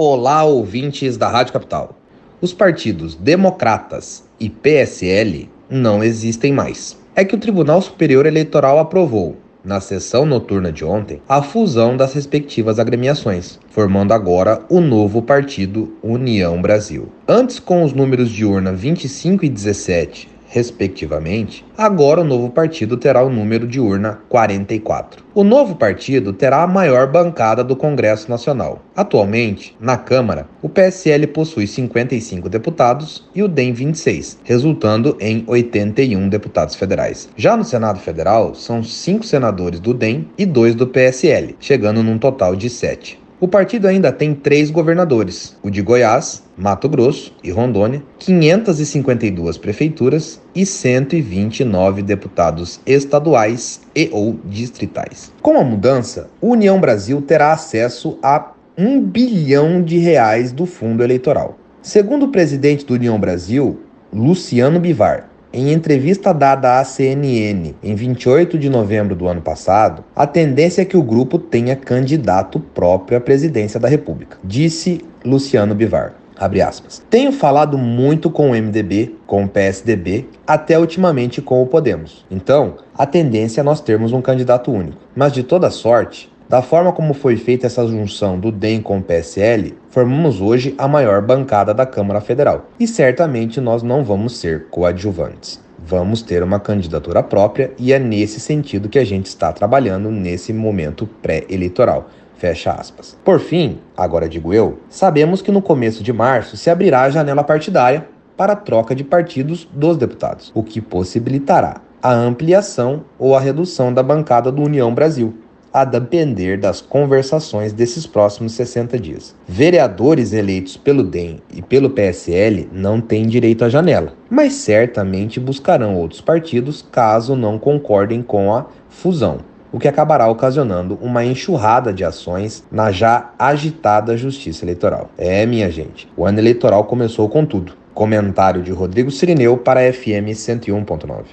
Olá, ouvintes da Rádio Capital. Os partidos Democratas e PSL não existem mais. É que o Tribunal Superior Eleitoral aprovou, na sessão noturna de ontem, a fusão das respectivas agremiações, formando agora o novo partido União Brasil. Antes, com os números de urna 25 e 17 respectivamente, agora o novo partido terá o número de urna 44. O novo partido terá a maior bancada do Congresso Nacional. Atualmente, na Câmara, o PSL possui 55 deputados e o DEM 26, resultando em 81 deputados federais. Já no Senado Federal, são cinco senadores do DEM e dois do PSL, chegando num total de sete. O partido ainda tem três governadores: o de Goiás, Mato Grosso e Rondônia, 552 prefeituras e 129 deputados estaduais e ou distritais. Com a mudança, União Brasil terá acesso a 1 bilhão de reais do fundo eleitoral. Segundo o presidente do União Brasil, Luciano Bivar, em entrevista dada à CNN em 28 de novembro do ano passado, a tendência é que o grupo tenha candidato próprio à presidência da República, disse Luciano Bivar. Tenho falado muito com o MDB, com o PSDB, até ultimamente com o Podemos. Então, a tendência é nós termos um candidato único. Mas de toda sorte, da forma como foi feita essa junção do DEM com o PSL, formamos hoje a maior bancada da Câmara Federal. E certamente nós não vamos ser coadjuvantes. Vamos ter uma candidatura própria e é nesse sentido que a gente está trabalhando nesse momento pré-eleitoral. Fecha aspas. Por fim, agora digo eu, sabemos que no começo de março se abrirá a janela partidária para a troca de partidos dos deputados, o que possibilitará a ampliação ou a redução da bancada do União Brasil, a depender das conversações desses próximos 60 dias. Vereadores eleitos pelo DEM e pelo PSL não têm direito à janela, mas certamente buscarão outros partidos caso não concordem com a fusão, o que acabará ocasionando uma enxurrada de ações na já agitada Justiça Eleitoral. É, minha gente, o ano eleitoral começou com tudo. Comentário de Rodrigo Sirineu para FM 101.9.